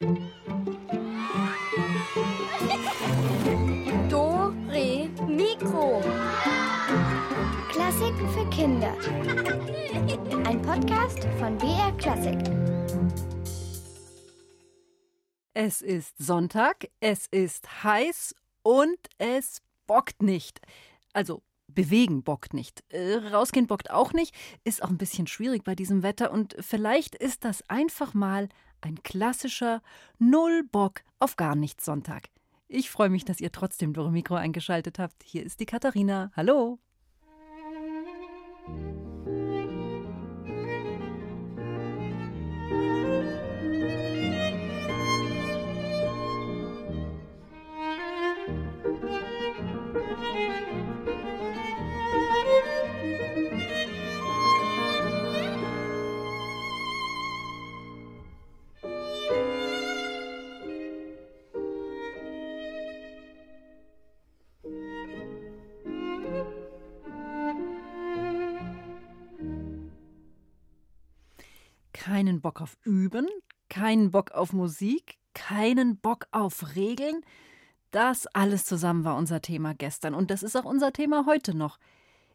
Do, Re, Mikro. Klassiken für Kinder. Ein Podcast von BR Klassik. Es ist Sonntag, es ist heiß und es bockt nicht. Also bewegen bockt nicht. Äh, rausgehen bockt auch nicht. Ist auch ein bisschen schwierig bei diesem Wetter und vielleicht ist das einfach mal ein klassischer Null Bock auf gar nichts Sonntag. Ich freue mich, dass ihr trotzdem Dore Mikro eingeschaltet habt. Hier ist die Katharina. Hallo. Keinen Bock auf Üben, keinen Bock auf Musik, keinen Bock auf Regeln. Das alles zusammen war unser Thema gestern und das ist auch unser Thema heute noch.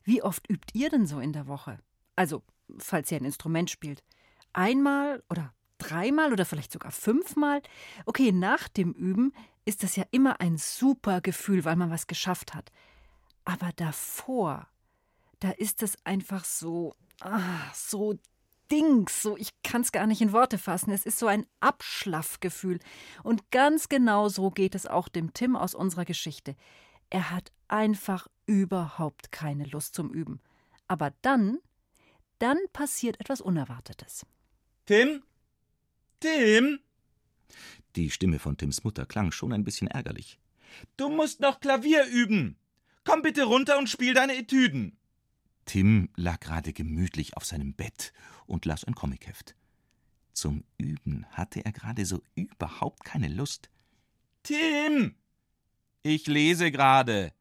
Wie oft übt ihr denn so in der Woche? Also, falls ihr ein Instrument spielt. Einmal oder dreimal oder vielleicht sogar fünfmal? Okay, nach dem Üben ist das ja immer ein super Gefühl, weil man was geschafft hat. Aber davor, da ist es einfach so, ah, so Dings, so ich kann es gar nicht in Worte fassen. Es ist so ein Abschlaffgefühl. Und ganz genau so geht es auch dem Tim aus unserer Geschichte. Er hat einfach überhaupt keine Lust zum Üben. Aber dann, dann passiert etwas Unerwartetes. Tim? Tim? Die Stimme von Tims Mutter klang schon ein bisschen ärgerlich. Du musst noch Klavier üben. Komm bitte runter und spiel deine Etüden. Tim lag gerade gemütlich auf seinem Bett und las ein Comicheft. Zum Üben hatte er gerade so überhaupt keine Lust. Tim! Ich lese gerade.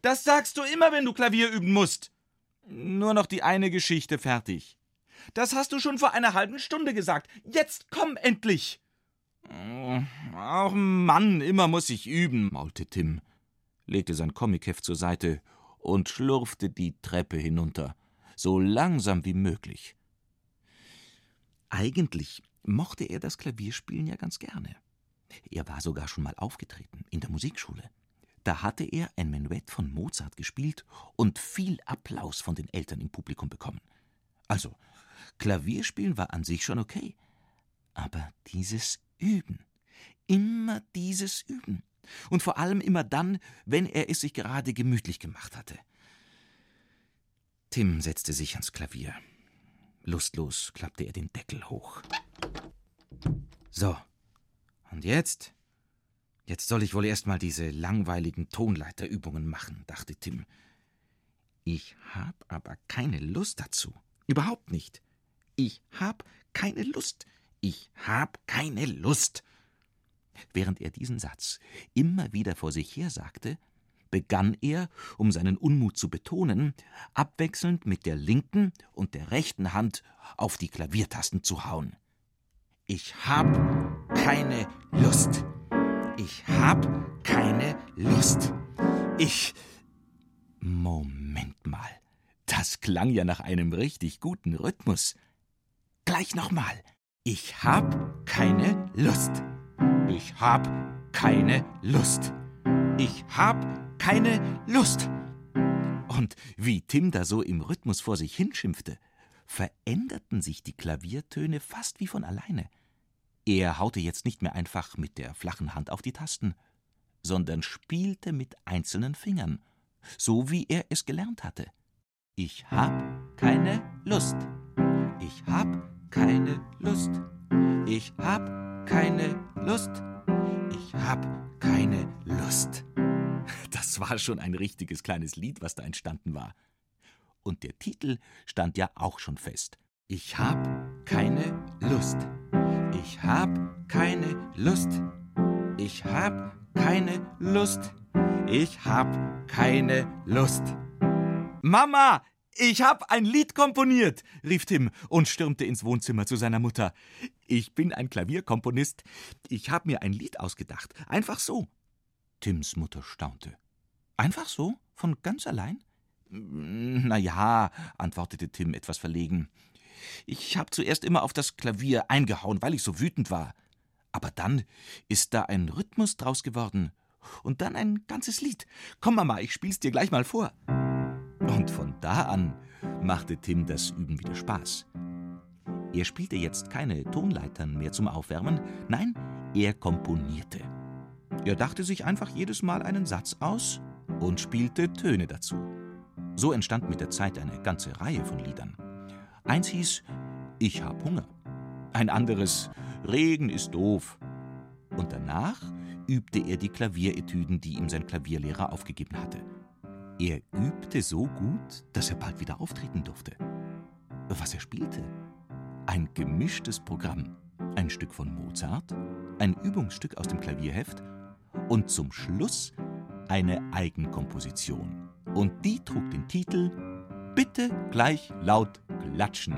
Das sagst du immer, wenn du Klavier üben musst. Nur noch die eine Geschichte fertig. Das hast du schon vor einer halben Stunde gesagt. Jetzt komm endlich! Ach Mann, immer muss ich üben, maulte Tim, legte sein Comicheft zur Seite und schlurfte die Treppe hinunter, so langsam wie möglich. Eigentlich mochte er das Klavierspielen ja ganz gerne. Er war sogar schon mal aufgetreten in der Musikschule. Da hatte er ein Menuett von Mozart gespielt und viel Applaus von den Eltern im Publikum bekommen. Also, Klavierspielen war an sich schon okay. Aber dieses Üben, immer dieses Üben. Und vor allem immer dann, wenn er es sich gerade gemütlich gemacht hatte. Tim setzte sich ans Klavier. Lustlos klappte er den Deckel hoch. So. Und jetzt? Jetzt soll ich wohl erst mal diese langweiligen Tonleiterübungen machen, dachte Tim. Ich hab aber keine Lust dazu. Überhaupt nicht. Ich hab keine Lust. Ich hab keine Lust. Während er diesen Satz immer wieder vor sich her sagte, begann er, um seinen Unmut zu betonen, abwechselnd mit der linken und der rechten Hand auf die Klaviertasten zu hauen. Ich hab keine Lust. Ich hab keine Lust. Ich. Moment mal. Das klang ja nach einem richtig guten Rhythmus. Gleich nochmal. Ich hab keine Lust. Ich hab keine Lust. Ich hab keine Lust. Und wie Tim da so im Rhythmus vor sich hinschimpfte, veränderten sich die Klaviertöne fast wie von alleine. Er haute jetzt nicht mehr einfach mit der flachen Hand auf die Tasten, sondern spielte mit einzelnen Fingern, so wie er es gelernt hatte. Ich hab keine Lust. Ich hab keine Lust. Ich hab keine Lust. Ich hab keine Lust. Das war schon ein richtiges kleines Lied, was da entstanden war. Und der Titel stand ja auch schon fest. Ich hab keine Lust. Ich hab keine Lust. Ich hab keine Lust. Ich hab keine Lust. Mama, ich hab ein Lied komponiert, rief Tim und stürmte ins Wohnzimmer zu seiner Mutter. Ich bin ein Klavierkomponist. Ich habe mir ein Lied ausgedacht. Einfach so. Tims Mutter staunte. Einfach so? Von ganz allein? Na ja, antwortete Tim etwas verlegen. Ich habe zuerst immer auf das Klavier eingehauen, weil ich so wütend war. Aber dann ist da ein Rhythmus draus geworden. Und dann ein ganzes Lied. Komm, Mama, ich spiel's dir gleich mal vor. Und von da an machte Tim das Üben wieder Spaß. Er spielte jetzt keine Tonleitern mehr zum Aufwärmen, nein, er komponierte. Er dachte sich einfach jedes Mal einen Satz aus und spielte Töne dazu. So entstand mit der Zeit eine ganze Reihe von Liedern. Eins hieß Ich hab Hunger, ein anderes Regen ist doof. Und danach übte er die Klavieretüden, die ihm sein Klavierlehrer aufgegeben hatte. Er übte so gut, dass er bald wieder auftreten durfte. Was er spielte? Ein gemischtes Programm. Ein Stück von Mozart, ein Übungsstück aus dem Klavierheft und zum Schluss eine Eigenkomposition. Und die trug den Titel Bitte gleich laut klatschen.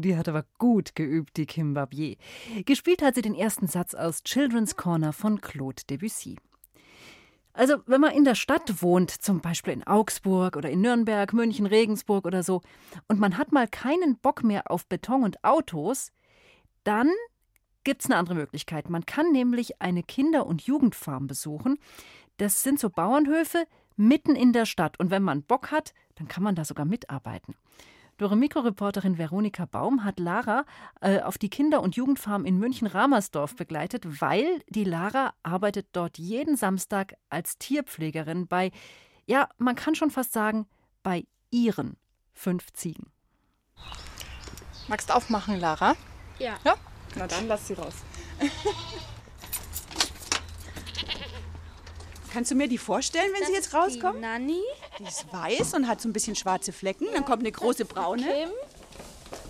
Die hat aber gut geübt, die Kim Barbier. Gespielt hat sie den ersten Satz aus Children's Corner von Claude Debussy. Also, wenn man in der Stadt wohnt, zum Beispiel in Augsburg oder in Nürnberg, München, Regensburg oder so, und man hat mal keinen Bock mehr auf Beton und Autos, dann gibt es eine andere Möglichkeit. Man kann nämlich eine Kinder- und Jugendfarm besuchen. Das sind so Bauernhöfe mitten in der Stadt. Und wenn man Bock hat, dann kann man da sogar mitarbeiten. Dore Mikroreporterin Veronika Baum hat Lara äh, auf die Kinder- und Jugendfarm in München-Ramersdorf begleitet, weil die Lara arbeitet dort jeden Samstag als Tierpflegerin bei, ja, man kann schon fast sagen, bei ihren fünf Ziegen. Magst du aufmachen, Lara? Ja. Ja? Na dann lass sie raus. Kannst du mir die vorstellen, wenn sie jetzt rauskommt? Die Nanny. Die ist weiß und hat so ein bisschen schwarze Flecken. Dann kommt eine große braune. Kim.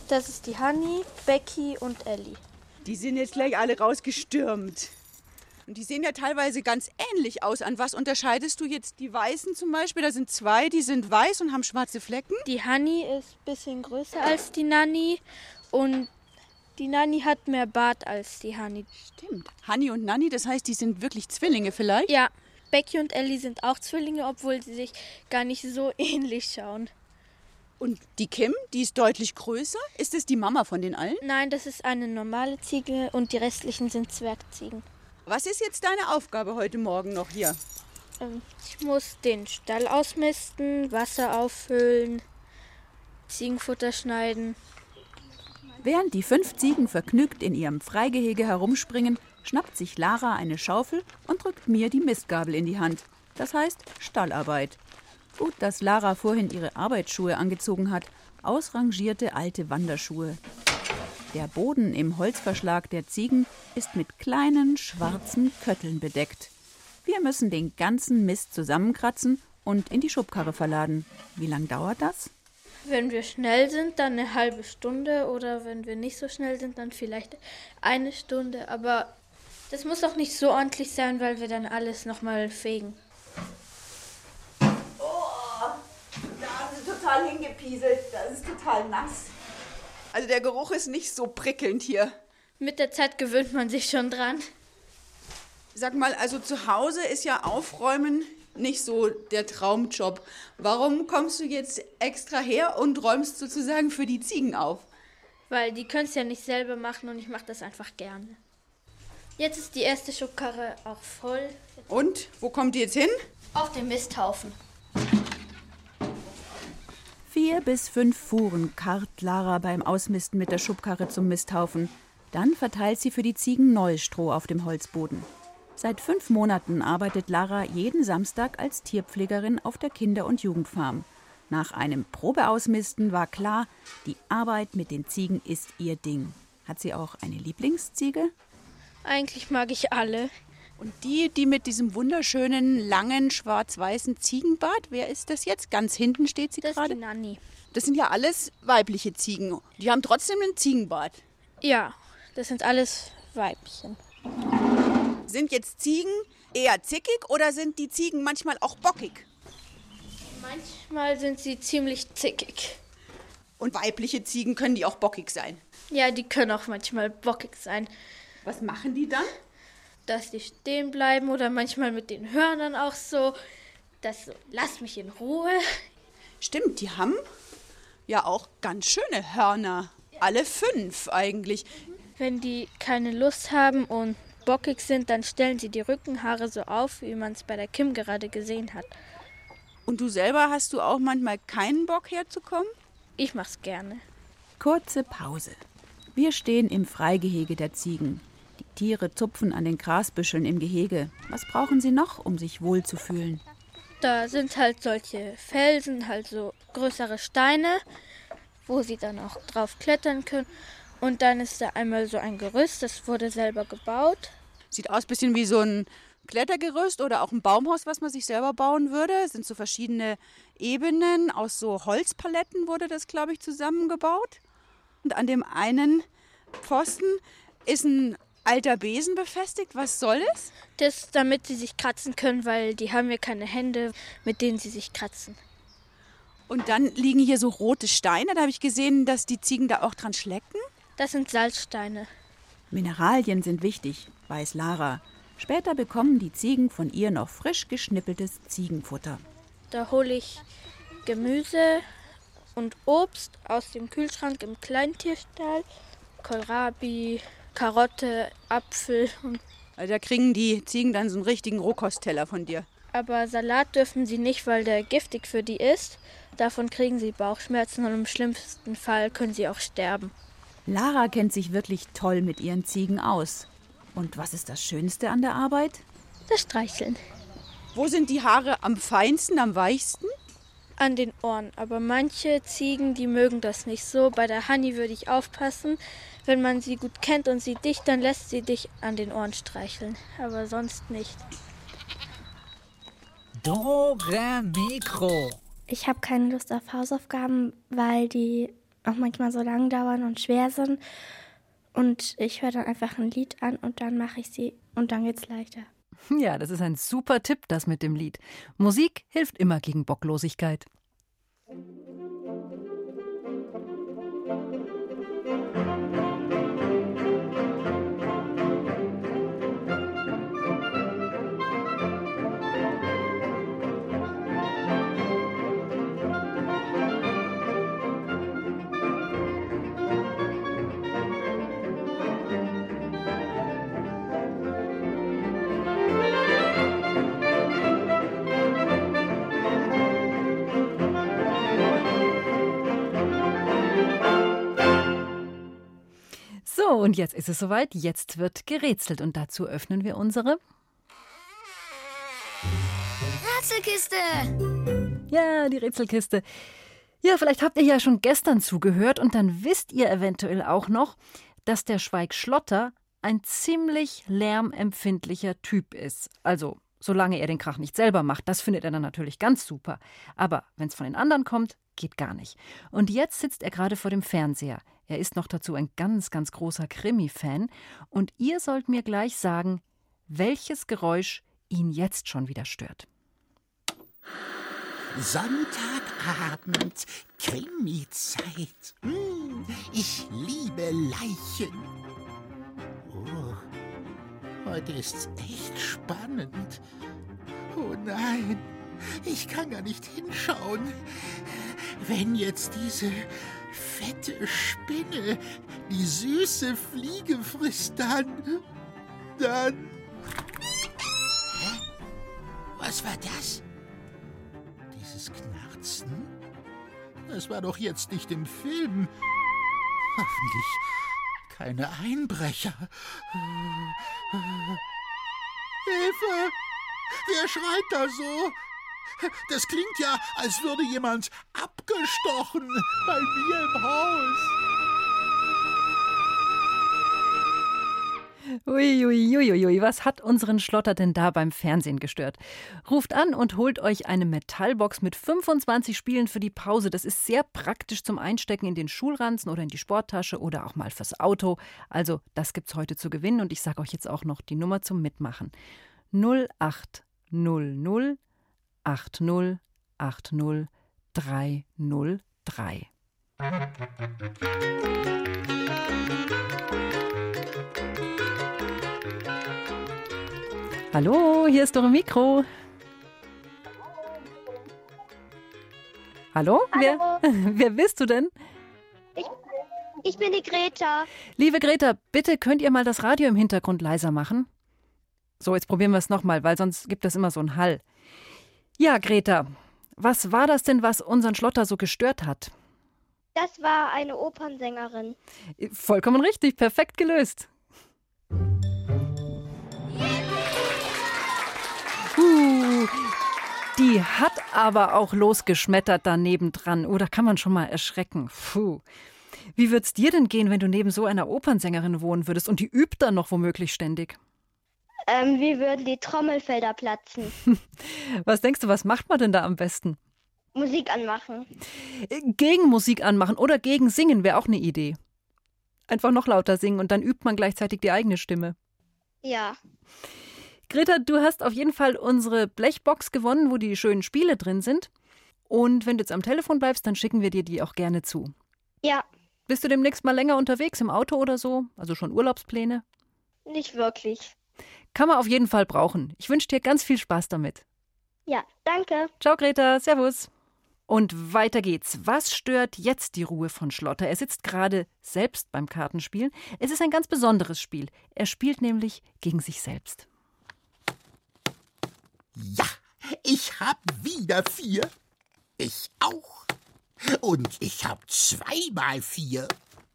Das ist die Honey, Becky und Ellie. Die sind jetzt gleich alle rausgestürmt. Und die sehen ja teilweise ganz ähnlich aus. An was unterscheidest du jetzt die Weißen zum Beispiel? Da sind zwei, die sind weiß und haben schwarze Flecken. Die Honey ist ein bisschen größer als die Nanny und die Nanny hat mehr Bart als die Honey. Stimmt. Hanni und Nanni, das heißt, die sind wirklich Zwillinge vielleicht? Ja, Becky und Ellie sind auch Zwillinge, obwohl sie sich gar nicht so ähnlich schauen. Und die Kim, die ist deutlich größer. Ist es die Mama von den allen? Nein, das ist eine normale Ziege und die restlichen sind Zwergziegen. Was ist jetzt deine Aufgabe heute Morgen noch hier? Ähm, ich muss den Stall ausmisten, Wasser auffüllen, Ziegenfutter schneiden. Während die fünf Ziegen vergnügt in ihrem Freigehege herumspringen, schnappt sich Lara eine Schaufel und drückt mir die Mistgabel in die Hand. Das heißt Stallarbeit. Gut, dass Lara vorhin ihre Arbeitsschuhe angezogen hat, ausrangierte alte Wanderschuhe. Der Boden im Holzverschlag der Ziegen ist mit kleinen schwarzen Kötteln bedeckt. Wir müssen den ganzen Mist zusammenkratzen und in die Schubkarre verladen. Wie lang dauert das? Wenn wir schnell sind, dann eine halbe Stunde oder wenn wir nicht so schnell sind, dann vielleicht eine Stunde. Aber das muss auch nicht so ordentlich sein, weil wir dann alles nochmal fegen. Oh, da haben sie total hingepieselt. Das ist total nass. Also der Geruch ist nicht so prickelnd hier. Mit der Zeit gewöhnt man sich schon dran. Sag mal, also zu Hause ist ja Aufräumen nicht so der Traumjob. Warum kommst du jetzt extra her und räumst sozusagen für die Ziegen auf? Weil die können es ja nicht selber machen und ich mache das einfach gerne. Jetzt ist die erste Schubkarre auch voll. Und wo kommt die jetzt hin? Auf dem Misthaufen. Vier bis fünf Fuhren karrt Lara beim Ausmisten mit der Schubkarre zum Misthaufen. Dann verteilt sie für die Ziegen neues Stroh auf dem Holzboden. Seit fünf Monaten arbeitet Lara jeden Samstag als Tierpflegerin auf der Kinder- und Jugendfarm. Nach einem Probeausmisten war klar, die Arbeit mit den Ziegen ist ihr Ding. Hat sie auch eine Lieblingsziege? Eigentlich mag ich alle. Und die, die mit diesem wunderschönen, langen, schwarz-weißen Ziegenbart, wer ist das jetzt? Ganz hinten steht sie Das ist gerade. die Nanni. Das sind ja alles weibliche Ziegen. Die haben trotzdem einen Ziegenbart. Ja, das sind alles Weibchen. Sind jetzt Ziegen eher zickig oder sind die Ziegen manchmal auch bockig? Manchmal sind sie ziemlich zickig. Und weibliche Ziegen können die auch bockig sein. Ja, die können auch manchmal bockig sein, Was machen die dann? dass die stehen bleiben oder manchmal mit den Hörnern auch so. Das so, lass mich in Ruhe. Stimmt, die haben ja auch ganz schöne Hörner. Alle fünf eigentlich. Wenn die keine Lust haben und bockig sind, dann stellen sie die Rückenhaare so auf, wie man es bei der Kim gerade gesehen hat. Und du selber hast du auch manchmal keinen Bock herzukommen? Ich mach's gerne. Kurze Pause. Wir stehen im Freigehege der Ziegen. Die Tiere zupfen an den Grasbüscheln im Gehege. Was brauchen sie noch, um sich wohlzufühlen? Da sind halt solche Felsen, halt so größere Steine, wo sie dann auch drauf klettern können. Und dann ist da einmal so ein Gerüst, das wurde selber gebaut. Sieht aus ein bisschen wie so ein Klettergerüst oder auch ein Baumhaus, was man sich selber bauen würde. Es sind so verschiedene Ebenen. Aus so Holzpaletten wurde das, glaube ich, zusammengebaut. Und an dem einen Pfosten ist ein alter Besen befestigt. Was soll es? Das, damit sie sich kratzen können, weil die haben ja keine Hände, mit denen sie sich kratzen. Und dann liegen hier so rote Steine. Da habe ich gesehen, dass die Ziegen da auch dran schlecken. Das sind Salzsteine. Mineralien sind wichtig, weiß Lara. Später bekommen die Ziegen von ihr noch frisch geschnippeltes Ziegenfutter. Da hole ich Gemüse und Obst aus dem Kühlschrank im Kleintierstall. Kohlrabi, Karotte, Apfel. Und, Also da kriegen die Ziegen dann so einen richtigen Rohkostteller von dir. aber Salat dürfen sie nicht, weil der giftig für die ist. Davon kriegen sie Bauchschmerzen und im schlimmsten Fall können sie auch sterben. Lara kennt sich wirklich toll mit ihren Ziegen aus. Und was ist das Schönste an der Arbeit? Das Streicheln Wo sind die Haare am feinsten, am weichsten? an den Ohren. Aber manche Ziegen, die mögen das nicht so. Bei der Honey würde ich aufpassen. Wenn man sie gut kennt und sie dich, dann lässt sie dich an den Ohren streicheln. Aber sonst nicht. Dore Mikro. Ich habe keine Lust auf Hausaufgaben, weil die auch manchmal so lang dauern und schwer sind. Und ich höre dann einfach ein Lied an und dann mache ich sie und dann geht's leichter. Ja, das ist ein super Tipp, das mit dem Lied. Musik hilft immer gegen Bocklosigkeit. So, und jetzt ist es soweit. Jetzt wird gerätselt und dazu öffnen wir unsere. Rätselkiste! Ja, die Rätselkiste. Ja, vielleicht habt ihr ja schon gestern zugehört und dann wisst ihr eventuell auch noch, dass der Schweigschlotter ein ziemlich lärmempfindlicher Typ ist. Also, solange er den Krach nicht selber macht, das findet er dann natürlich ganz super. Aber wenn es von den anderen kommt, geht gar nicht. Und jetzt sitzt er gerade vor dem Fernseher. Er ist noch dazu ein ganz, ganz großer Krimi-Fan. Und ihr sollt mir gleich sagen, welches Geräusch ihn jetzt schon wieder stört. Sonntagabend, Krimi-Zeit. Hm, ich liebe Leichen. Oh, heute ist's echt spannend. Oh nein, ich kann gar nicht hinschauen. Wenn jetzt diese fette Spinne die süße Fliege frisst, dann. ändern. Hä? Was war das? Dieses Knarzen? Das war doch jetzt nicht im Film. Hoffentlich keine Einbrecher. Hilfe! Wer schreit da so? Das klingt ja, als würde jemand abgestochen bei mir im Haus. Uiuiuiui, ui, ui, was hat unseren Schlotter denn da beim Fernsehen gestört? Ruft an und holt euch eine Metallbox mit 25 Spielen für die Pause. Das ist sehr praktisch zum Einstecken in den Schulranzen oder in die Sporttasche oder auch mal fürs Auto. Also, das gibt's heute zu gewinnen und ich sage euch jetzt auch noch die Nummer zum Mitmachen. 0800 80 80 303. Hallo, hier ist eure Mikro. Hallo? Hallo. Wer, wer bist du denn? Ich, ich bin die Greta. Liebe Greta, bitte könnt ihr mal das Radio im Hintergrund leiser machen? So, jetzt probieren wir es nochmal, weil sonst gibt es immer so einen Hall. Ja, Greta, was war das denn, was unseren Schlotter so gestört hat? Das war eine Opernsängerin. Vollkommen richtig, perfekt gelöst. Uh, die hat aber auch losgeschmettert daneben dran. Oh, da kann man schon mal erschrecken. Puh. Wie wird's dir denn gehen, wenn du neben so einer Opernsängerin wohnen würdest und die übt dann noch womöglich ständig? Ähm, wie würden die Trommelfelder platzen? Was denkst du, was macht man denn da am besten? Musik anmachen. Gegen Musik anmachen oder gegen Singen wäre auch eine Idee. Einfach noch lauter singen und dann übt man gleichzeitig die eigene Stimme. Ja. Greta, du hast auf jeden Fall unsere Blechbox gewonnen, wo die schönen Spiele drin sind. Und wenn du jetzt am Telefon bleibst, dann schicken wir dir die auch gerne zu. Ja. Bist du demnächst mal länger unterwegs im Auto oder so? Also schon Urlaubspläne? Nicht wirklich. Kann man auf jeden Fall brauchen. Ich wünsche dir ganz viel Spaß damit. Ja, danke. Ciao, Greta. Servus. Und weiter geht's. Was stört jetzt die Ruhe von Schlotter? Er sitzt gerade selbst beim Kartenspielen. Es ist ein ganz besonderes Spiel. Er spielt nämlich gegen sich selbst. Ja, ich hab wieder vier. Ich auch. Und ich hab zweimal vier.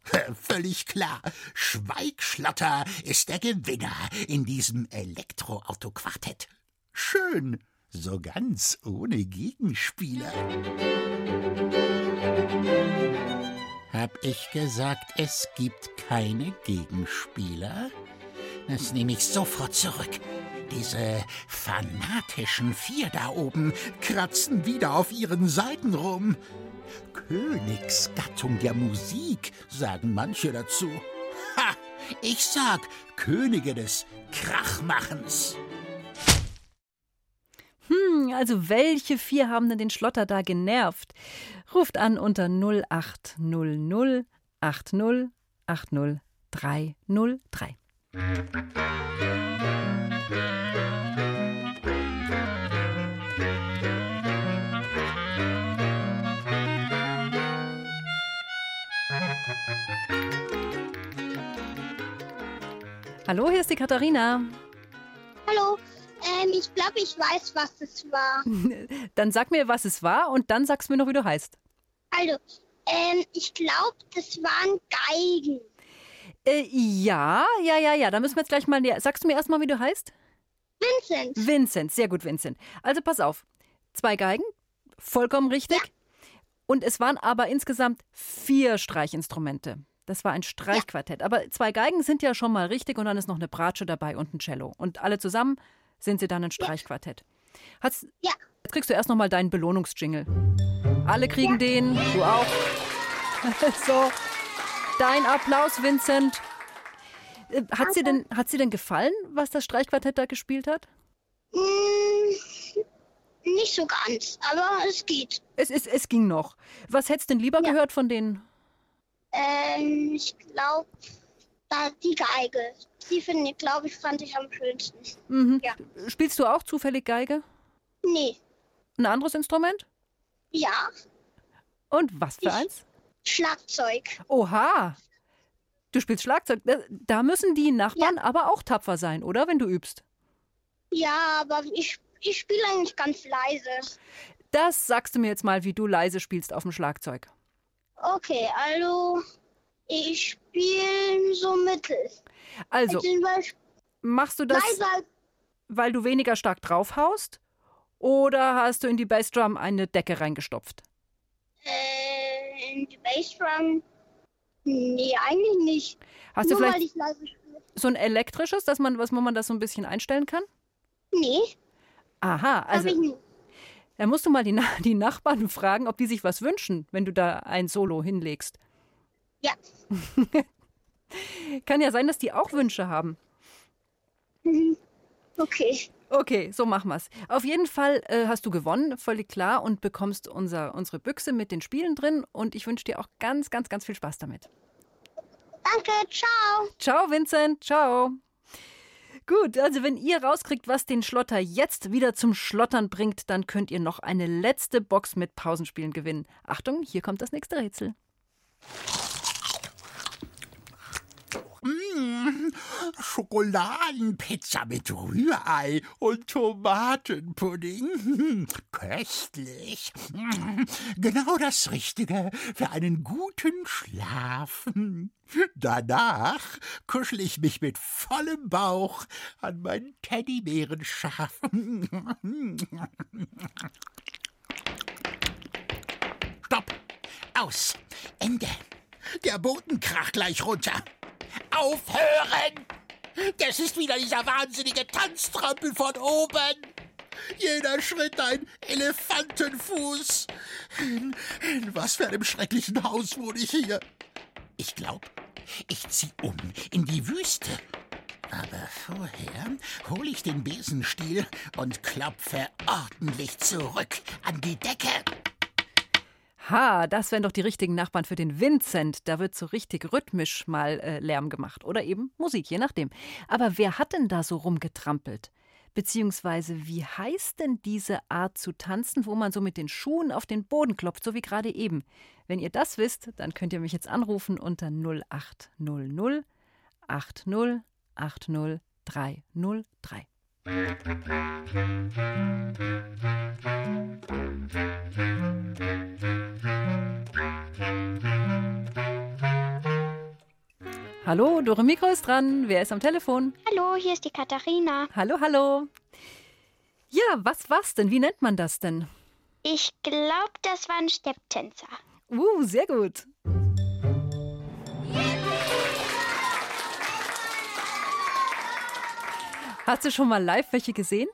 Völlig klar. Schweigschlotter ist der Gewinner in diesem Elektroauto-Quartett. Schön, so ganz ohne Gegenspieler. Hab ich gesagt, es gibt keine Gegenspieler? Das nehme ich sofort zurück. Diese fanatischen vier da oben kratzen wieder auf ihren Seiten rum. Königsgattung der Musik, sagen manche dazu. Ha! Ich sag Könige des Krachmachens. Hm, also welche vier haben denn den Schlotter da genervt? Ruft an unter 0800 80 80 303. Hallo, hier ist die Katharina. Hallo. Ähm, ich glaube, ich weiß, was es war. Dann sag mir, was es war und dann sagst du mir noch, wie du heißt. Also, ähm, ich glaube, das waren Geigen. Äh, ja, ja, ja, ja. Da müssen wir jetzt gleich mal näher. Sagst du mir erstmal, wie du heißt? Vincent. Vincent, sehr gut, Vincent. Also pass auf. Zwei Geigen, vollkommen richtig. Ja. Und es waren aber insgesamt vier Streichinstrumente. Das war ein Streichquartett. Aber zwei Geigen sind ja schon mal richtig und dann ist noch eine Bratsche dabei und ein Cello. Und alle zusammen sind sie dann ein Streichquartett. Hat's, Ja. Jetzt kriegst du erst noch mal deinen Belohnungsjingle. Alle kriegen den, du auch. so, dein Applaus, Vincent. Äh, Hat sie, denn, hat sie denn gefallen, was das Streichquartett da gespielt hat? Hm, nicht so ganz, aber es geht. Es, es, es ging noch. Was hättest du denn lieber Ja. gehört von denen? Ähm, ich glaube, da die Geige. Die finde ich, glaube ich, fand ich am schönsten. Mhm. Ja. Spielst du auch zufällig Geige? Nee. Ein anderes Instrument? Ja, Und was für Ich- eins? Schlagzeug. Oha! Du spielst Schlagzeug. Da- müssen die Nachbarn aber auch tapfer sein, oder? Wenn du übst. Ja, aber ich, ich spiele eigentlich ganz leise. Das sagst du mir jetzt mal, wie du leise spielst auf dem Schlagzeug. Okay, also ich spiele so mittel. Also, machst du das, leiser. weil du weniger stark draufhaust? Oder hast du in die Bassdrum eine Decke reingestopft? Äh, in die Bassdrum. Nee, eigentlich nicht. Hast du Nur weil vielleicht so ein elektrisches, dass man, was, wo man das so ein bisschen einstellen kann? Nee, Aha, hab also ich nicht. Da musst du mal die, Na- die Nachbarn fragen, ob die sich was wünschen, wenn du da ein Solo hinlegst. Ja. Kann ja sein, dass die auch Wünsche haben. Mhm. Okay. Okay, so machen wir's. Auf jeden Fall äh, hast du gewonnen, völlig klar, und bekommst unser, unsere Büchse mit den Spielen drin. Und ich wünsche dir auch ganz, ganz, ganz viel Spaß damit. Danke, ciao. Ciao, Vincent. Ciao. Gut, also wenn ihr rauskriegt, was den Schlotter jetzt wieder zum Schlottern bringt, dann könnt ihr noch eine letzte Box mit Pausenspielen gewinnen. Achtung, hier kommt das nächste Rätsel. Mm, Schokoladenpizza mit Rührei und Tomatenpudding. Köstlich. Mm, Genau das Richtige für einen guten Schlaf. Danach kuschel ich mich mit vollem Bauch an meinen Teddybärenschaf. Stopp! Aus! Ende! Der Boden kracht gleich runter! Aufhören! Das ist wieder dieser wahnsinnige Tanztrampel von oben! Jeder Schritt ein Elefantenfuß! In, in was für einem schrecklichen Haus wohne ich hier? Ich glaub, ich zieh um in die Wüste. Aber vorher hol ich den Besenstiel und klopfe ordentlich zurück an die Decke. Ha, das wären doch die richtigen Nachbarn für den Vincent. Da wird so richtig rhythmisch mal äh, Lärm gemacht. Oder eben Musik, je nachdem. Aber wer hat denn da so rumgetrampelt? Beziehungsweise, wie heißt denn diese Art zu tanzen, wo man so mit den Schuhen auf den Boden klopft, so wie gerade eben? Wenn ihr das wisst, dann könnt ihr mich jetzt anrufen unter 0800 80 80 303. Hallo, Dore Mikro ist dran. Wer ist am Telefon? Hallo, hier ist die Katharina. Hallo, hallo. Ja, was war's denn? Wie nennt man das denn? Ich glaube, das waren Stepptänzer. Uh, sehr gut. Hast du schon mal live welche gesehen?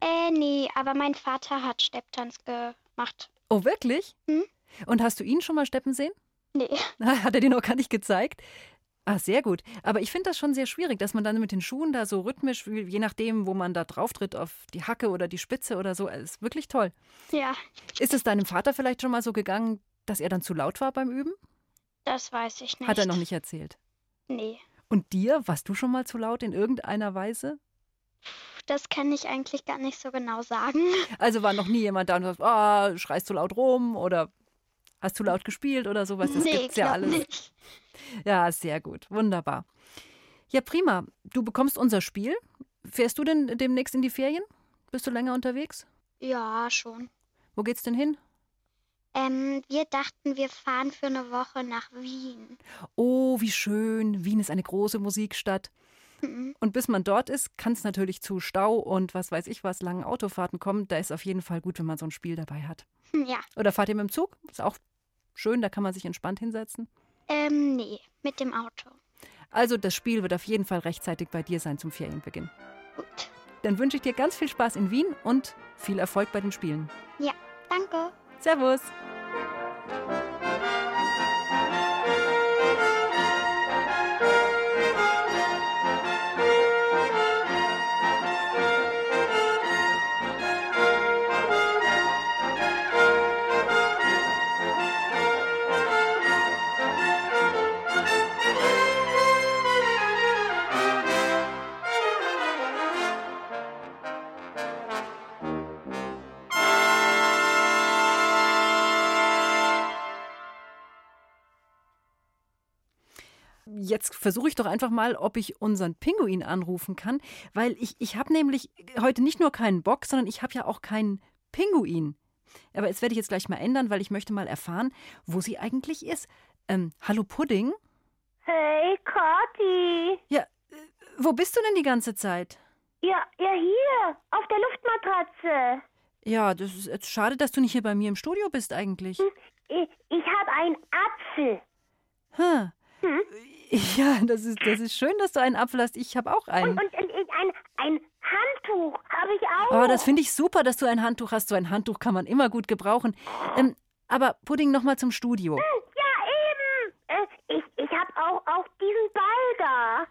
Äh, nee, aber mein Vater hat Stepptanz gemacht. Oh, wirklich? Hm? Und hast du ihn schon mal steppen sehen? Nee. Hat er dir noch gar nicht gezeigt? Ah, sehr gut. Aber ich finde das schon sehr schwierig, dass man dann mit den Schuhen da so rhythmisch, je nachdem, wo man da drauf tritt, auf die Hacke oder die Spitze oder so, ist wirklich toll. Ja, Ist es deinem Vater vielleicht schon mal so gegangen, dass er dann zu laut war beim Üben? das weiß ich nicht. Hat er noch nicht erzählt. Nee, Und dir, warst du schon mal zu laut in irgendeiner Weise? Das kann ich eigentlich gar nicht so genau sagen. Also war noch nie jemand da und sagt, ah, schreist zu laut rum oder hast zu laut gespielt oder sowas. Das nee, gibt's ja alles. nicht. Ja, sehr gut. Wunderbar. Ja, prima. Du bekommst unser Spiel. Fährst du denn demnächst in die Ferien? Bist du länger unterwegs? Ja, schon. Wo geht's denn hin? Ähm, wir dachten, wir fahren für eine Woche nach Wien. Oh, wie schön. Wien ist eine große Musikstadt. Mhm. Und bis man dort ist, kann es natürlich zu Stau und was weiß ich was, langen Autofahrten kommen. Da ist auf jeden Fall gut, wenn man so ein Spiel dabei hat. Ja, Oder fahrt ihr mit dem Zug? Ist auch schön, da kann man sich entspannt hinsetzen. ähm, nee, mit dem Auto. Also das Spiel wird auf jeden Fall rechtzeitig bei dir sein zum Ferienbeginn. Gut. Dann wünsche ich dir ganz viel Spaß in Wien und viel Erfolg bei den Spielen. Ja, danke. Servus. Jetzt versuche ich doch einfach mal, ob ich unseren Pinguin anrufen kann, weil ich, ich habe nämlich heute nicht nur keinen Bock, sondern ich habe ja auch keinen Pinguin. Aber jetzt werde ich jetzt gleich mal ändern, weil ich möchte mal erfahren, wo sie eigentlich ist. Ähm, hallo Pudding? Hey, Kathi. Ja, äh, wo bist du denn die ganze Zeit? Ja, ja, hier, auf der Luftmatratze. Ja, das ist jetzt schade, dass du nicht hier bei mir im Studio bist eigentlich. Hm, ich, ich habe einen Apfel. Hm. hm? Ja, das ist, das ist schön, dass du einen Apfel hast. Ich habe auch einen. Und, und, und ein, ein Handtuch habe ich auch. Oh, das finde ich super, dass du ein Handtuch hast. So ein Handtuch kann man immer gut gebrauchen. Ähm, aber Pudding, nochmal zum Studio. Hm, ja, eben. Äh, ich ich habe auch, auch diesen Ball da.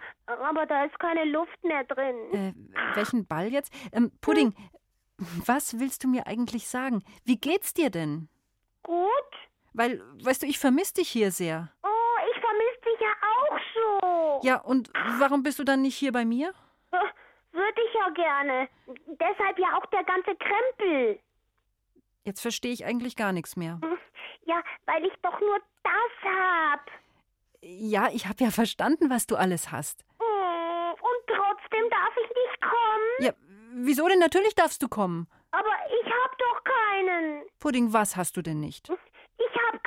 Aber da ist keine Luft mehr drin. Äh, welchen Ball jetzt? Ähm, Pudding, hm. was willst du mir eigentlich sagen? Wie geht's dir denn? Gut. Weil, weißt du, ich vermisse dich hier sehr. Oh, ich vermisse dich ja auch so. Ja, und warum bist du dann nicht hier bei mir? Würde ich ja gerne. Deshalb ja auch der ganze Krempel. Jetzt verstehe ich eigentlich gar nichts mehr. Hm, ja, weil ich doch nur das hab. Ja, ich habe ja verstanden, was du alles hast. Hm, und trotzdem darf ich nicht kommen? Ja, wieso denn? Natürlich darfst du kommen. Aber ich hab doch keinen. Pudding, was hast du denn nicht?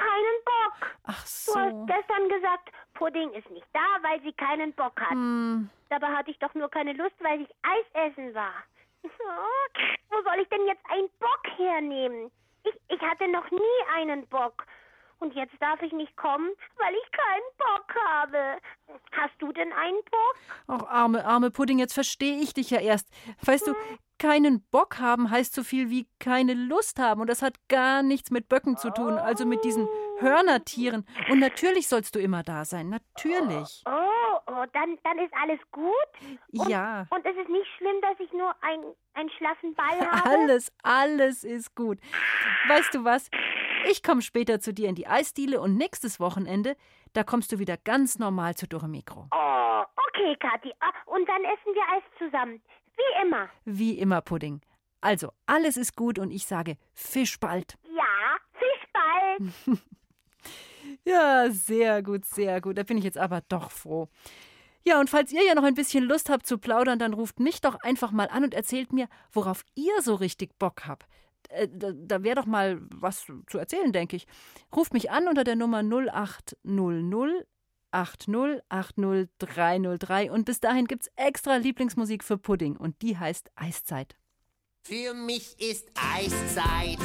Keinen Bock. Ach so. Du hast gestern gesagt, Pudding ist nicht da, weil sie keinen Bock hat. Hm. Dabei hatte ich doch nur keine Lust, weil ich Eis essen war. Wo soll ich denn jetzt einen Bock hernehmen? Ich, ich hatte noch nie einen Bock. Und jetzt darf ich nicht kommen, weil ich keinen Bock habe. Hast du denn einen Bock? Ach, arme, arme Pudding, jetzt verstehe ich dich ja erst. Weißt hm. du, keinen Bock haben heißt so viel wie keine Lust haben. Und das hat gar nichts mit Böcken zu tun, also mit diesen Hörnertieren. Und natürlich sollst du immer da sein, natürlich. Oh, oh dann, dann ist alles gut? Und, ja. Und es ist nicht schlimm, dass ich nur ein, einen schlaffen Ball habe? Alles, alles ist gut. Weißt du was? Ich komme später zu dir in die Eisdiele und nächstes Wochenende, da kommst du wieder ganz normal zu Dore Mikro. Oh, okay, Kathi. Ah, und dann essen wir Eis zusammen. Wie immer. Wie immer, Pudding. Also, alles ist gut und ich sage Fisch bald. Ja, Fisch bald. ja, sehr gut, sehr gut. Da bin ich jetzt aber doch froh. Ja, und falls ihr ja noch ein bisschen Lust habt zu plaudern, dann ruft mich doch einfach mal an und erzählt mir, worauf ihr so richtig Bock habt. Äh, da, da wäre doch mal was zu erzählen, denke ich. Ruft mich an unter der Nummer 0800 8080303 und bis dahin gibt's extra Lieblingsmusik für Pudding und die heißt Eiszeit. Für mich ist Eiszeit.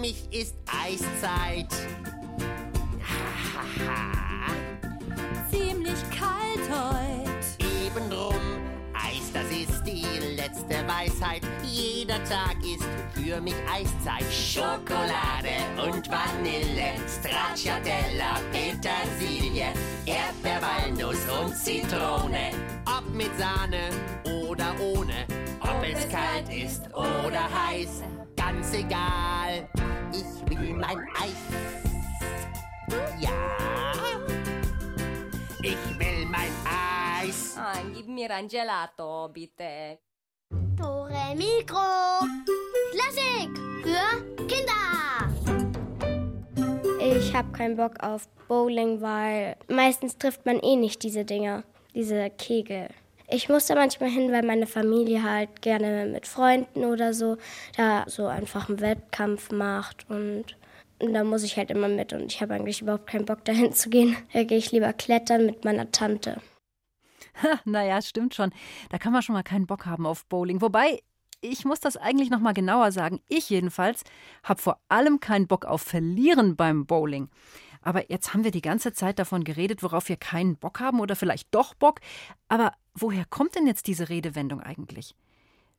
Mich ist Eiszeit. Ziemlich kalt heute. Eben drum, Eis, das ist die letzte Weisheit. Jeder Tag ist für mich Eiszeit. Schokolade und Vanille, Stracciatella, Petersilie, Erdbeer, Walnuss und Zitrone. Ob mit Sahne oder ohne, ob es kalt ist oder heiß, ganz egal. Ich will mein Eis. Ja. Ich will mein Eis. Ah, gib mir ein Gelato, bitte. Tore Mikro. Klassik für Kinder. Ich habe keinen Bock auf Bowling, weil meistens trifft man eh nicht diese Dinger, diese Kegel. Ich muss da manchmal hin, weil meine Familie halt gerne mit Freunden oder so da so einfach einen Wettkampf macht und und da muss ich halt immer mit und ich habe eigentlich überhaupt keinen Bock dahin zu gehen. Da gehe ich lieber klettern mit meiner Tante. naja, stimmt schon. Da kann man schon mal keinen Bock haben auf Bowling. Wobei, ich muss das eigentlich noch mal genauer sagen. Ich jedenfalls habe vor allem keinen Bock auf Verlieren beim Bowling. Aber jetzt haben wir die ganze Zeit davon geredet, worauf wir keinen Bock haben oder vielleicht doch Bock. Aber woher kommt denn jetzt diese Redewendung eigentlich?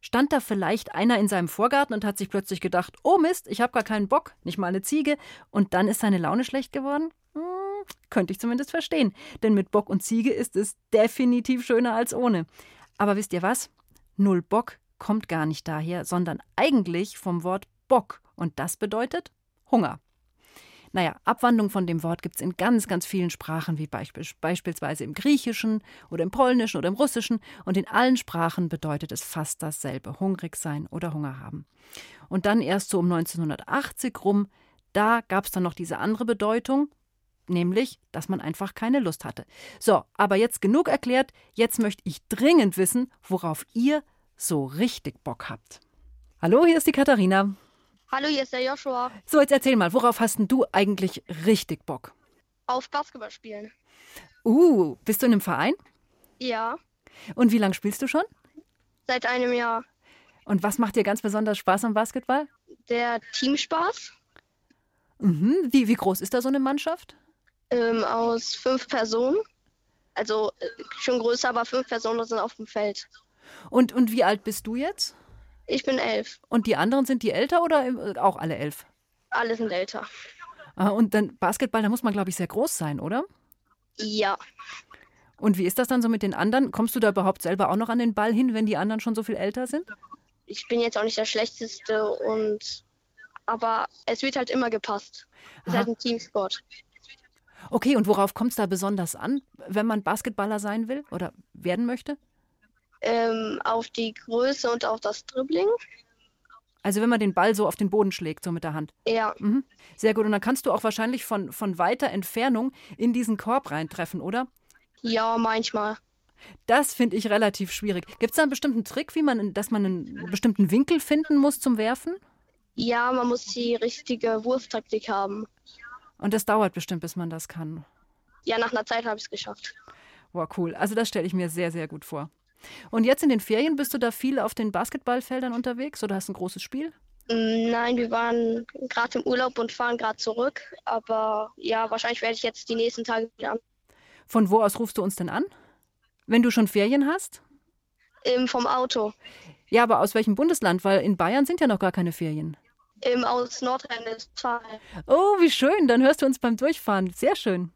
Stand da vielleicht einer in seinem Vorgarten und hat sich plötzlich gedacht, oh Mist, ich habe gar keinen Bock, nicht mal eine Ziege, und dann ist seine Laune schlecht geworden? Hm, könnte ich zumindest verstehen, denn mit Bock und Ziege ist es definitiv schöner als ohne. Aber wisst ihr was? Null Bock kommt gar nicht daher, sondern eigentlich vom Wort Bock, und das bedeutet Hunger. Naja, Abwandlung von dem Wort gibt es in ganz, ganz vielen Sprachen, wie beisp beispielsweise im Griechischen oder im Polnischen oder im Russischen. Und in allen Sprachen bedeutet es fast dasselbe: hungrig sein oder Hunger haben. Und dann erst so um 1980 rum, da gab es dann noch diese andere Bedeutung, nämlich, dass man einfach keine Lust hatte. So, aber jetzt genug erklärt. Jetzt möchte ich dringend wissen, worauf ihr so richtig Bock habt. Hallo, hier ist die Katharina. Hallo, hier ist der Joshua. So, jetzt erzähl mal, worauf hast denn du eigentlich richtig Bock? Auf Basketball spielen. Uh, bist du in einem Verein? Ja, Und wie lange spielst du schon? seit einem Jahr. Und was macht dir ganz besonders Spaß am Basketball? Der Teamspaß Mhm. Wie, wie groß ist da so eine Mannschaft? ähm, aus fünf Personen. Also äh, schon größer, aber fünf Personen sind auf dem Feld. Und, und wie alt bist du jetzt? Ich bin elf. Und die anderen sind die älter oder äh, auch alle elf? Alle sind älter. Ah, Und dann Basketball, da muss man, glaube ich, sehr groß sein, oder? Ja. Und wie ist das dann so mit den anderen? Kommst du da überhaupt selber auch noch an den Ball hin, wenn die anderen schon so viel älter sind? Ich bin jetzt auch nicht der Schlechteste und aber es wird halt immer gepasst. Es ist halt ein Teamsport. Okay, und worauf kommt es da besonders an, wenn man Basketballer sein will oder werden möchte? Ähm, auf die Größe und auf das Dribbling. Also wenn man den Ball so auf den Boden schlägt, so mit der Hand. Ja. Mhm. Sehr gut. Und dann kannst du auch wahrscheinlich von, von weiter Entfernung in diesen Korb reintreffen, oder? Ja, manchmal. Das finde ich relativ schwierig. Gibt es da einen bestimmten Trick, wie man, dass man einen bestimmten Winkel finden muss zum Werfen? Ja, man muss die richtige Wurftaktik haben. Und das dauert bestimmt, bis man das kann. Ja, nach einer Zeit habe ich es geschafft. Wow, cool. Also das stelle ich mir sehr, sehr gut vor. Und jetzt in den Ferien bist du da viel auf den Basketballfeldern unterwegs oder hast ein großes Spiel? Mm, Nein, wir waren gerade im Urlaub und fahren gerade zurück. Aber ja, wahrscheinlich werde ich jetzt die nächsten Tage wieder Von wo aus rufst du uns denn an? Wenn du schon Ferien hast? im, vom Auto. Ja, aber aus welchem Bundesland? Weil in Bayern sind ja noch gar keine Ferien. Im, aus Nordrhein-Westfalen. Oh, wie schön. Dann hörst du uns beim Durchfahren. Sehr schön.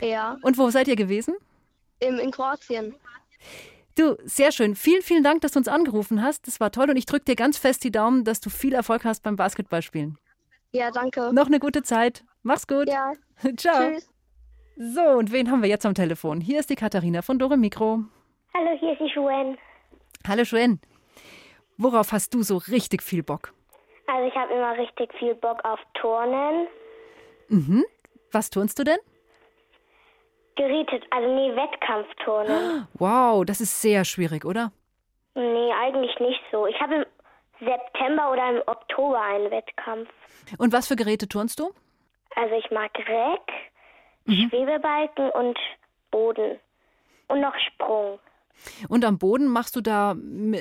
Ja, Und wo seid ihr gewesen? im, in Kroatien. Du, sehr schön. Vielen, vielen Dank, dass du uns angerufen hast. Das war toll und ich drücke dir ganz fest die Daumen, dass du viel Erfolg hast beim Basketballspielen. Ja, danke. Noch eine gute Zeit. Mach's gut. Ja. Ciao. Tschüss. So, und wen haben wir jetzt am Telefon? Hier ist die Katharina von Dore Mikro. Hallo, hier ist die Joanne. Hallo Joanne. Worauf hast du so richtig viel Bock? Also ich habe immer richtig viel Bock auf Turnen. Mhm. Was turnst du denn? Gerätet, also nee, Wettkampfturnen. Wow, das ist sehr schwierig, oder? Nee, eigentlich nicht so. Ich habe im September oder im Oktober einen Wettkampf. Und was für Geräte turnst du? Also ich mag Reck, Schwebebalken und Boden. Und noch Sprung. Und am Boden machst du da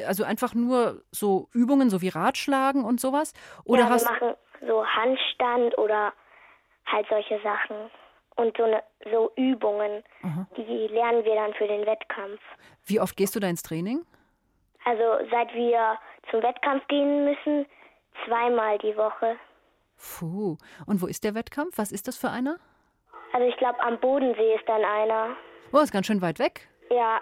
also einfach nur so Übungen, so wie Ratschlagen und sowas? Oder ja, wir machen so Handstand oder halt solche Sachen. Und so, ne, so Übungen, Aha. die lernen wir dann für den Wettkampf. wie oft gehst du da ins Training? Also seit wir zum Wettkampf gehen müssen, zweimal die Woche. Puh. Und wo ist der Wettkampf? Was ist das für einer? Also ich glaube, am Bodensee ist dann einer. Oh, ist ganz schön weit weg. Ja,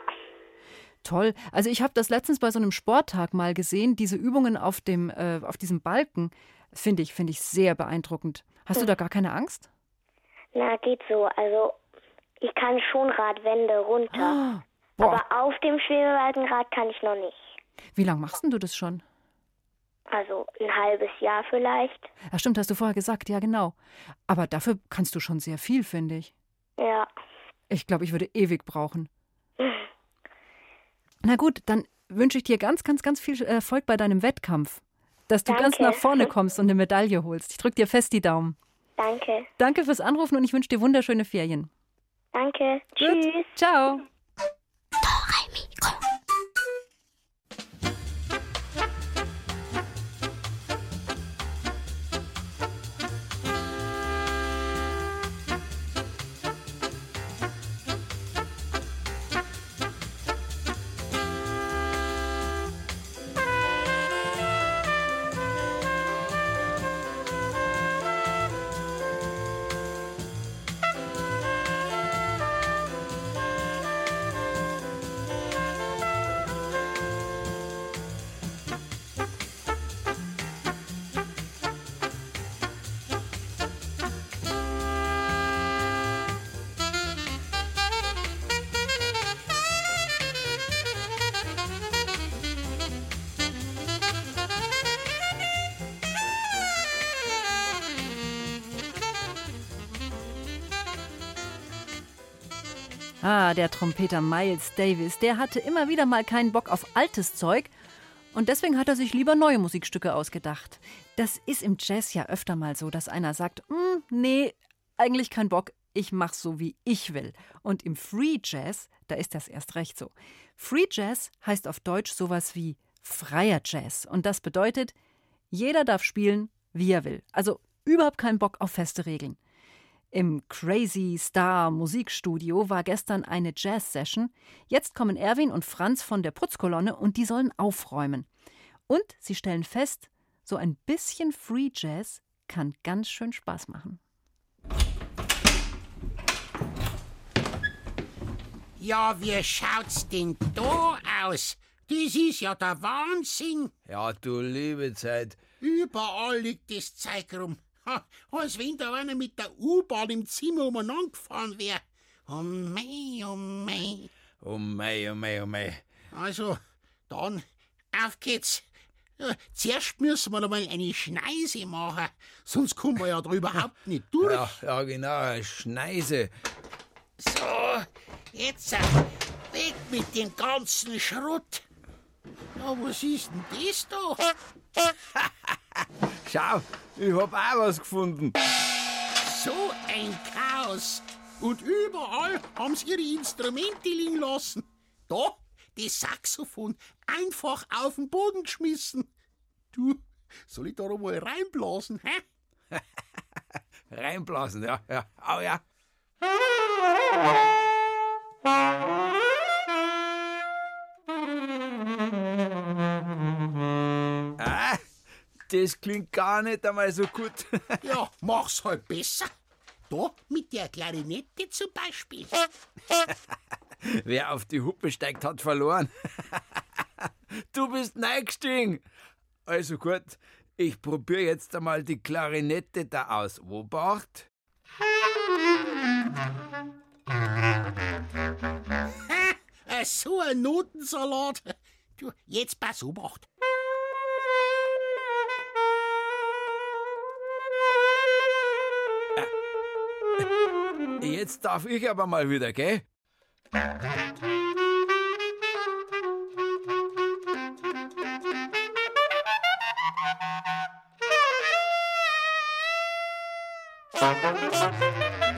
Toll. Also ich habe das letztens bei so einem Sporttag mal gesehen, diese Übungen auf dem äh, auf diesem Balken. Finde ich, finde ich sehr beeindruckend. Hast du da gar keine Angst? Na geht so. Also ich kann schon Radwände runter. Boah. Aber auf dem Schwebebalkenrad kann ich noch nicht. Wie lange machst denn du das schon? Also ein halbes Jahr vielleicht. Ja, stimmt, hast du vorher gesagt, ja genau. Aber dafür kannst du schon sehr viel, finde ich. Ja. Ich glaube, ich würde ewig brauchen. Na gut, dann wünsche ich dir ganz, ganz, ganz viel Erfolg bei deinem Wettkampf. Dass du ganz Danke. nach vorne kommst und eine Medaille holst. Ich drücke dir fest die Daumen. Danke. Danke fürs Anrufen und ich wünsche dir wunderschöne Ferien. Danke. Gut. Tschüss. Ciao. Ah, der Trompeter Miles Davis, der hatte immer wieder mal keinen Bock auf altes Zeug und deswegen hat er sich lieber neue Musikstücke ausgedacht. Das ist im Jazz ja öfter mal so, dass einer sagt, hm, nee, eigentlich kein Bock, ich mach's so, wie ich will. Und im Free Jazz, da ist das erst recht so. Free Jazz heißt auf Deutsch sowas wie freier Jazz. Und das bedeutet, jeder darf spielen, wie er will. Also überhaupt keinen Bock auf feste Regeln. Im Crazy Star Musikstudio war gestern eine Jazz-Session. Jetzt kommen Erwin und Franz von der Putzkolonne und die sollen aufräumen. Und sie stellen fest, so ein bisschen Free Jazz kann ganz schön Spaß machen. Ja, wie schaut's denn da aus? Das ist ja der Wahnsinn. Ja, du liebe Zeit. Überall liegt das Zeug rum. Ha, als wenn da einer mit der U-Bahn im Zimmer umeinander gefahren wäre. Oh mei, oh mei. Oh mei, oh mei, oh mei. Also, dann, auf geht's. Ja, zuerst müssen wir noch mal eine Schneise machen, sonst kommen wir ja da überhaupt nicht durch. Ja, ja genau, eine Schneise. So, jetzt äh, weg mit dem ganzen Schrott. Ja, was ist denn das da? Schau, ich hab auch was gefunden. So ein Chaos. Und überall haben sie ihre Instrumente liegen lassen. Da, das Saxophon einfach auf den Boden geschmissen. Du, soll ich da mal reinblasen, hä? Reinblasen, ja, ja. Au ja. das klingt gar nicht einmal so gut. Ja, mach's halt besser. Da, mit der Klarinette zum Beispiel. Wer auf die Huppe steigt, hat verloren. Du bist neigestiegen. Also gut, ich probiere jetzt einmal die Klarinette da aus. Obacht. So ein Notensalat. Du, jetzt pass Obacht. Jetzt darf ich aber mal wieder, gell?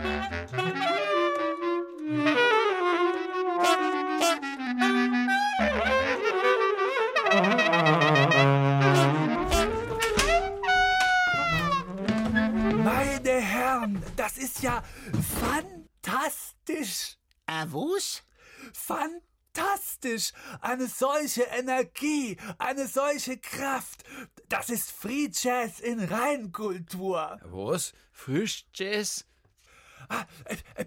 Eine solche Energie, eine solche Kraft. Das ist Free Jazz in Reinkultur. Was? Frischjazz? Ah, äh,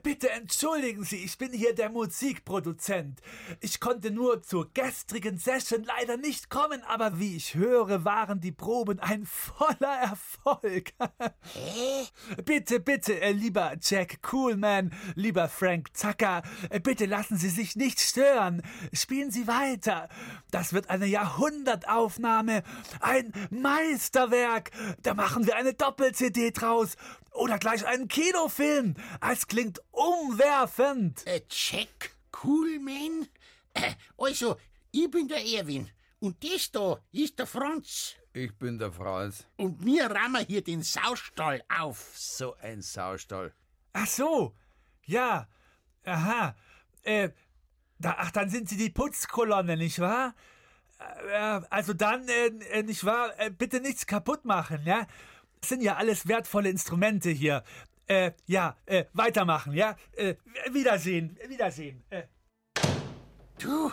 bitte entschuldigen Sie, ich bin hier der Musikproduzent. Ich konnte nur zur gestrigen Session leider nicht kommen, aber wie ich höre, waren die Proben ein voller Erfolg. bitte, bitte, äh, lieber Jack Coolman, lieber Frank Zucker, äh, bitte lassen Sie sich nicht stören. Spielen Sie weiter. Das wird eine Jahrhundertaufnahme, ein Meisterwerk. Da machen wir eine Doppel-CD draus. Oder gleich einen Kinofilm. Es klingt umwerfend. Äh, Jack Coolman? Äh, also, ich bin der Erwin. Und das da ist der Franz. Ich bin der Franz. Und wir rammen hier den Saustall auf. So ein Saustall. Ach so. Ja. Aha. Äh, da, ach, dann sind Sie die Putzkolonne, nicht wahr? Äh, also dann, äh, äh, nicht wahr? Äh, bitte nichts kaputt machen, ja? Das sind ja alles wertvolle Instrumente hier. Äh, ja, äh, weitermachen, ja? Äh, Wiedersehen, Wiedersehen. Äh. Du,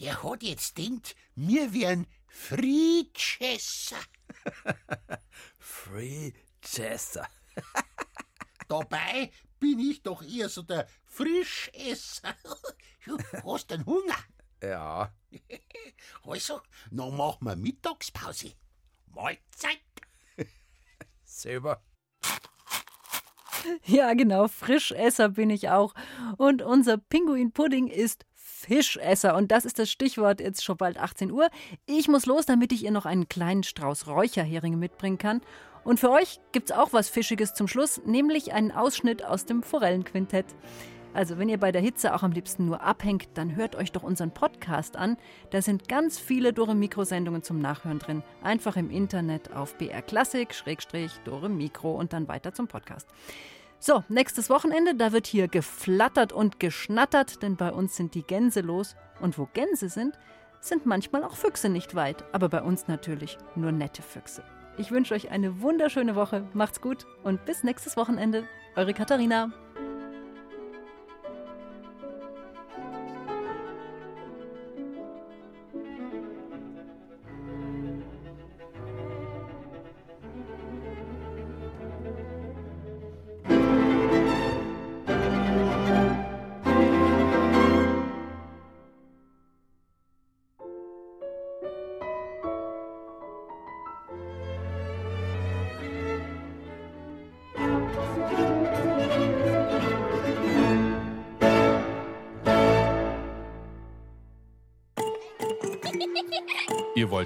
der hat jetzt denkt, wir wären Friedschässer. Free Jazzer. Dabei bin ich doch eher so der Frischesser. Du hast einen Hunger. Ja. Also, dann machen wir Mittagspause. Mahlzeit. Selber. Ja, genau, Frischesser bin ich auch. Und unser Pinguin-Pudding ist Fischesser. Und das ist das Stichwort jetzt schon bald 18 Uhr. Ich muss los, damit ich ihr noch einen kleinen Strauß Räucherheringe mitbringen kann. Und für euch gibt's auch was Fischiges zum Schluss, nämlich einen Ausschnitt aus dem Forellenquintett. Also, wenn ihr bei der Hitze auch am liebsten nur abhängt, dann hört euch doch unseren Podcast an. Da sind ganz viele Dore Mikro Sendungen zum Nachhören drin. Einfach im Internet auf BR Klassik, Schrägstrich, Dore Mikro und dann weiter zum Podcast. So, nächstes Wochenende, da wird hier geflattert und geschnattert, denn bei uns sind die Gänse los. Und wo Gänse sind, sind manchmal auch Füchse nicht weit. Aber bei uns natürlich nur nette Füchse. Ich wünsche euch eine wunderschöne Woche. Macht's gut und bis nächstes Wochenende. Eure Katharina.